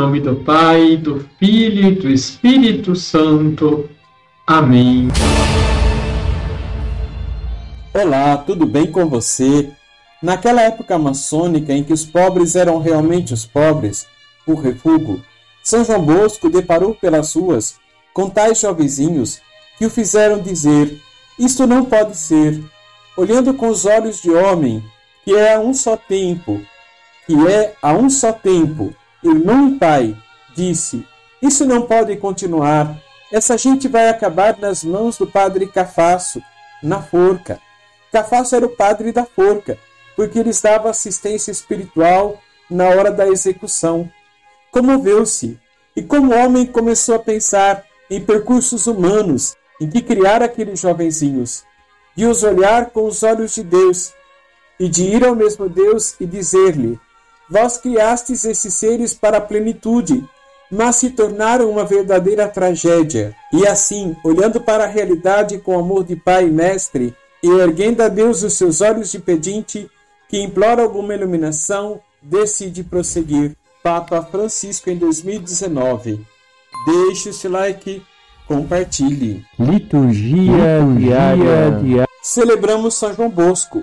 nome do Pai, do Filho e do Espírito Santo. Amém. Olá, tudo bem com você? Naquela época maçônica em que os pobres eram realmente os pobres, o refúgio, São João Bosco deparou pelas ruas com tais jovenzinhos que o fizeram dizer: Isto não pode ser. Olhando com os olhos de homem, que é a um só tempo, que é a um só tempo, e pai, disse: Isso não pode continuar. Essa gente vai acabar nas mãos do padre Cafasso, na forca. Cafasso era o padre da forca, porque lhes dava assistência espiritual na hora da execução. Comoveu-se, e como homem começou a pensar em percursos humanos em que criar aqueles jovenzinhos, de os olhar com os olhos de Deus, e de ir ao mesmo Deus e dizer-lhe: Vós criastes esses seres para a plenitude, mas se tornaram uma verdadeira tragédia. E assim, olhando para a realidade com amor de Pai e Mestre, e erguendo a Deus os seus olhos de pedinte, que implora alguma iluminação, decide prosseguir. Papa Francisco em 2019. Deixe o seu like, compartilhe. Liturgia, diária, diária. Celebramos São João Bosco.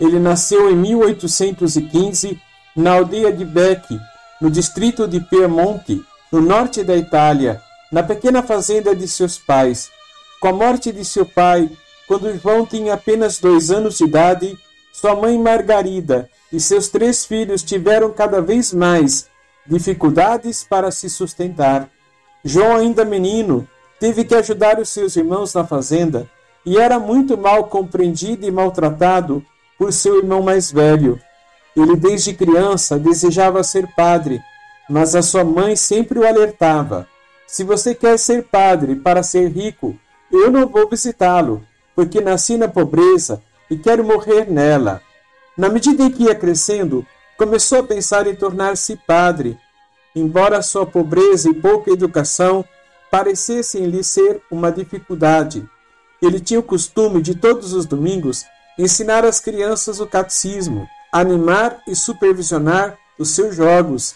Ele nasceu em 1815 na aldeia de Bec, no distrito de Piemonte, no norte da Itália, na pequena fazenda de seus pais. Com a morte de seu pai, quando João tinha apenas dois anos de idade, sua mãe Margarida e seus três filhos tiveram cada vez mais dificuldades para se sustentar. João, ainda menino, teve que ajudar os seus irmãos na fazenda e era muito mal compreendido e maltratado por seu irmão mais velho. Ele, desde criança, desejava ser padre, mas a sua mãe sempre o alertava: Se você quer ser padre para ser rico, eu não vou visitá-lo, porque nasci na pobreza e quero morrer nela. Na medida em que ia crescendo, começou a pensar em tornar-se padre, embora sua pobreza e pouca educação parecessem lhe ser uma dificuldade. Ele tinha o costume de todos os domingos ensinar às crianças o catecismo animar e supervisionar os seus jogos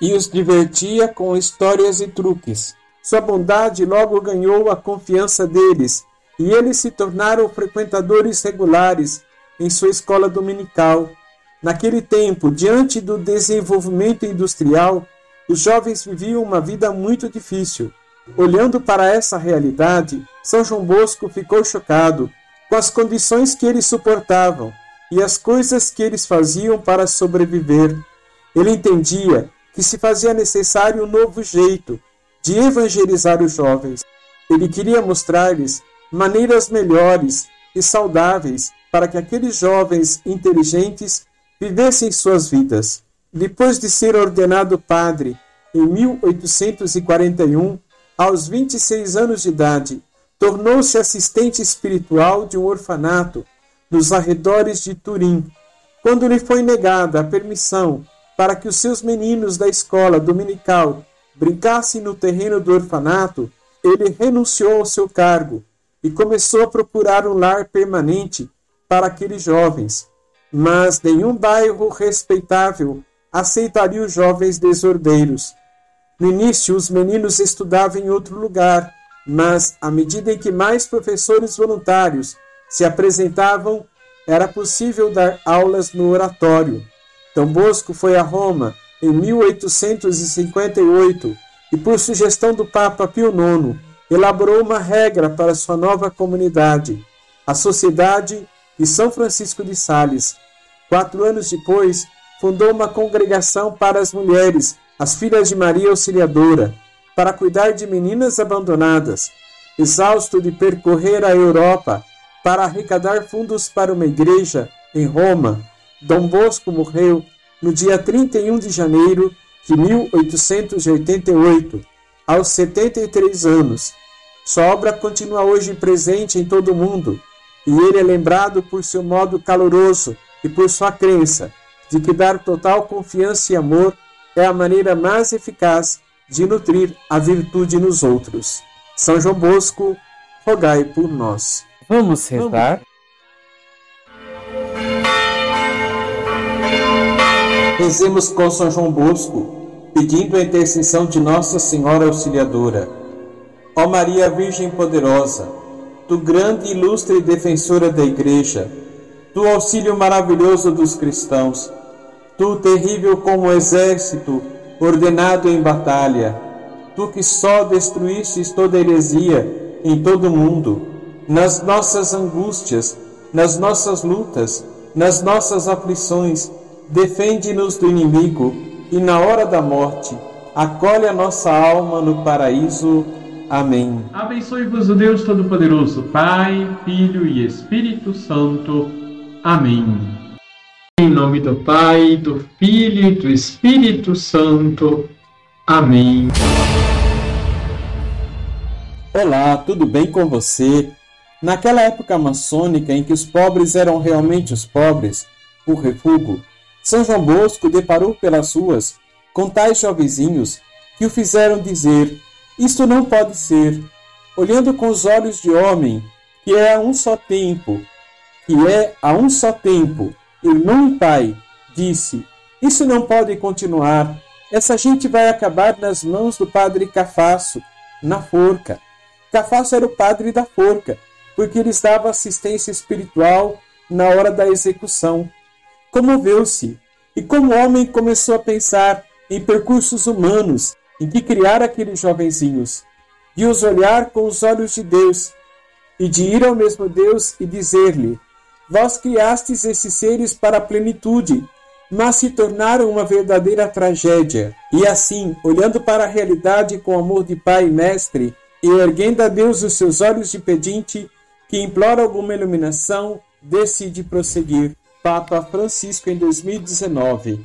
e os divertia com histórias e truques. Sua bondade logo ganhou a confiança deles e eles se tornaram frequentadores regulares em sua escola dominical. Naquele tempo, diante do desenvolvimento industrial, os jovens viviam uma vida muito difícil. Olhando para essa realidade, São João Bosco ficou chocado com as condições que eles suportavam e as coisas que eles faziam para sobreviver. Ele entendia que se fazia necessário um novo jeito de evangelizar os jovens. Ele queria mostrar-lhes maneiras melhores e saudáveis para que aqueles jovens inteligentes vivessem suas vidas. Depois de ser ordenado padre em 1841, aos 26 anos de idade, tornou-se assistente espiritual de um orfanato nos arredores de Turim, quando lhe foi negada a permissão para que os seus meninos da escola dominical brincassem no terreno do orfanato, ele renunciou ao seu cargo e começou a procurar um lar permanente para aqueles jovens. Mas nenhum bairro respeitável aceitaria os jovens desordeiros. No início, os meninos estudavam em outro lugar, mas à medida em que mais professores voluntários se apresentavam, era possível dar aulas no oratório. Dom Bosco foi a Roma em 1858 e, por sugestão do Papa Pio IX, elaborou uma regra para sua nova comunidade, a Sociedade de São Francisco de Sales. Quatro anos depois, fundou uma congregação para as mulheres, as filhas de Maria Auxiliadora, para cuidar de meninas abandonadas. Exausto de percorrer a Europa para arrecadar fundos para uma igreja em Roma, Dom Bosco morreu no dia 31 de janeiro de 1888, aos 73 anos. Sua obra continua hoje presente em todo o mundo, e ele é lembrado por seu modo caloroso e por sua crença de que dar total confiança e amor é a maneira mais eficaz de nutrir a virtude nos outros. São João Bosco, rogai por nós. Vamos rezar? Rezemos com São João Bosco, pedindo a intercessão de Nossa Senhora Auxiliadora. Ó Maria Virgem Poderosa, tu grande e ilustre defensora da Igreja, tu auxílio maravilhoso dos cristãos, tu terrível como exército ordenado em batalha, tu que só destruístes toda heresia em todo o mundo, nas nossas angústias, nas nossas lutas, nas nossas aflições, defende-nos do inimigo e na hora da morte, acolhe a nossa alma no paraíso. Amém. Abençoe-vos o Deus Todo-Poderoso, Pai, Filho e Espírito Santo. Amém. Em nome do Pai, do Filho e do Espírito Santo. Amém. Olá, tudo bem com você? Naquela época maçônica em que os pobres eram realmente os pobres, o refúgio, São João Bosco deparou pelas ruas com tais jovenzinhos que o fizeram dizer: Isto não pode ser. Olhando com os olhos de homem, que é a um só tempo, que é a um só tempo, irmão e pai, disse: Isso não pode continuar. Essa gente vai acabar nas mãos do padre Cafasso, na forca. Cafasso era o padre da forca porque lhes dava assistência espiritual na hora da execução. Comoveu-se e, como homem, começou a pensar em percursos humanos em que criar aqueles jovenzinhos, de os olhar com os olhos de Deus e de ir ao mesmo Deus e dizer-lhe: Vós criastes esses seres para a plenitude, mas se tornaram uma verdadeira tragédia. E assim, olhando para a realidade com amor de Pai e Mestre, e erguendo a Deus os seus olhos de pedinte, que implora alguma iluminação, decide prosseguir. Papa Francisco em 2019.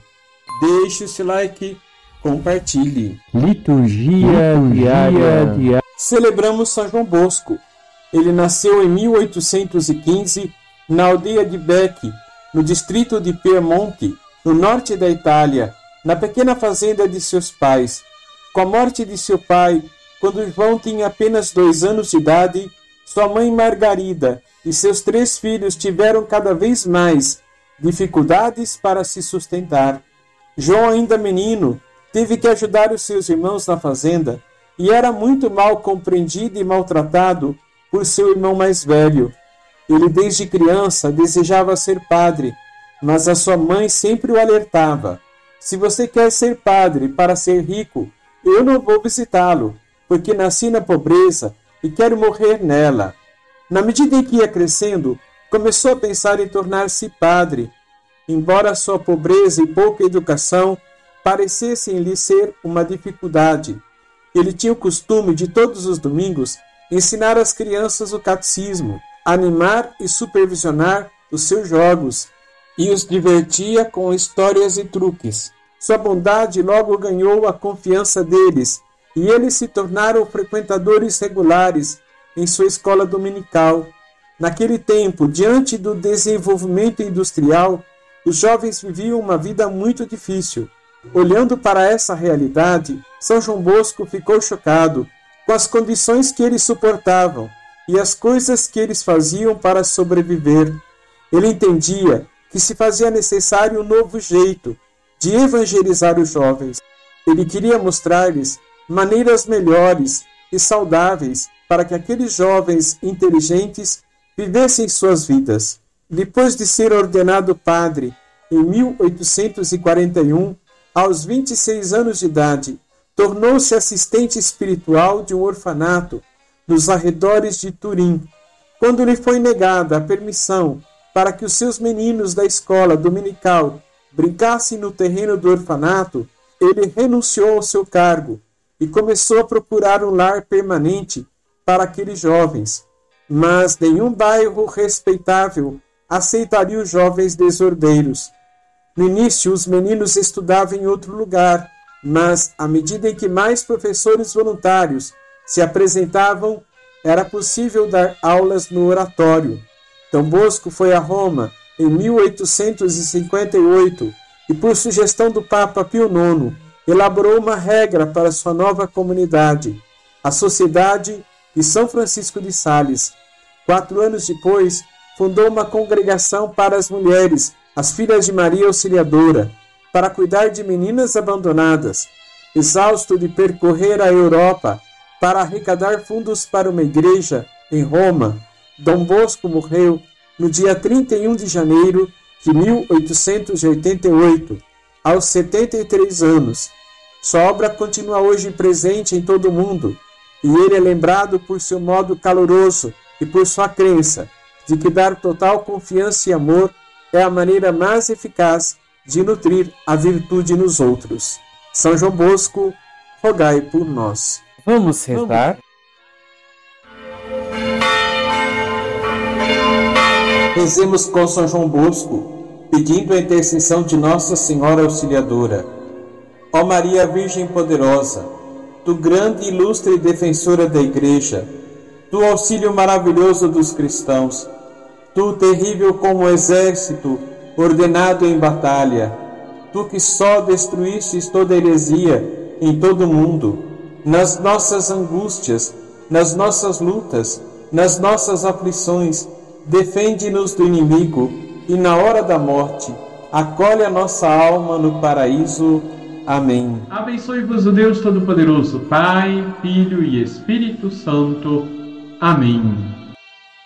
Deixe o seu like, compartilhe. Liturgia, diária, diária. Celebramos São João Bosco. Ele nasceu em 1815 na aldeia de Bec, no distrito de Piemonte, no norte da Itália, na pequena fazenda de seus pais. Com a morte de seu pai, quando João tinha apenas dois anos de idade, sua mãe Margarida e seus três filhos tiveram cada vez mais dificuldades para se sustentar. João, ainda menino, teve que ajudar os seus irmãos na fazenda e era muito mal compreendido e maltratado por seu irmão mais velho. Ele, desde criança, desejava ser padre, mas a sua mãe sempre o alertava: Se você quer ser padre para ser rico, eu não vou visitá-lo, porque nasci na pobreza e quero morrer nela. Na medida em que ia crescendo, começou a pensar em tornar-se padre, embora sua pobreza e pouca educação parecessem lhe ser uma dificuldade. Ele tinha o costume de todos os domingos ensinar às crianças o catecismo, animar e supervisionar os seus jogos e os divertia com histórias e truques. Sua bondade logo ganhou a confiança deles e eles se tornaram frequentadores regulares em sua escola dominical. Naquele tempo, diante do desenvolvimento industrial, os jovens viviam uma vida muito difícil. Olhando para essa realidade, São João Bosco ficou chocado com as condições que eles suportavam e as coisas que eles faziam para sobreviver. Ele entendia que se fazia necessário um novo jeito de evangelizar os jovens. Ele queria mostrar-lhes maneiras melhores e saudáveis para que aqueles jovens inteligentes vivessem suas vidas. Depois de ser ordenado padre em 1841, aos 26 anos de idade, tornou-se assistente espiritual de um orfanato nos arredores de Turim. Quando lhe foi negada a permissão para que os seus meninos da escola dominical brincassem no terreno do orfanato, ele renunciou ao seu cargo e começou a procurar um lar permanente para aqueles jovens. Mas nenhum bairro respeitável aceitaria os jovens desordeiros. No início, os meninos estudavam em outro lugar, mas à medida em que mais professores voluntários se apresentavam, era possível dar aulas no oratório. Dom Bosco foi a Roma em 1858 e, por sugestão do Papa Pio IX, elaborou uma regra para sua nova comunidade, a Sociedade de São Francisco de Sales. Quatro anos depois, fundou uma congregação para as mulheres, as filhas de Maria Auxiliadora, para cuidar de meninas abandonadas. exausto de percorrer a Europa para arrecadar fundos para uma igreja em Roma, Dom Bosco morreu no dia 31 de janeiro de 1888, aos 73 anos. Sua obra continua hoje presente em todo o mundo, e ele é lembrado por seu modo caloroso e por sua crença de que dar total confiança e amor é a maneira mais eficaz de nutrir a virtude nos outros. São João Bosco, rogai por nós. Vamos rezar? Rezemos com São João Bosco, pedindo a intercessão de Nossa Senhora Auxiliadora. Ó Maria Virgem Poderosa, tu grande e ilustre defensora da Igreja, tu auxílio maravilhoso dos cristãos, tu terrível como exército ordenado em batalha, tu que só destruístes toda heresia em todo o mundo, nas nossas angústias, nas nossas lutas, nas nossas aflições, defende-nos do inimigo e na hora da morte, acolhe a nossa alma no paraíso. Amém. Abençoe-vos o Deus Todo-Poderoso, Pai, Filho e Espírito Santo. Amém.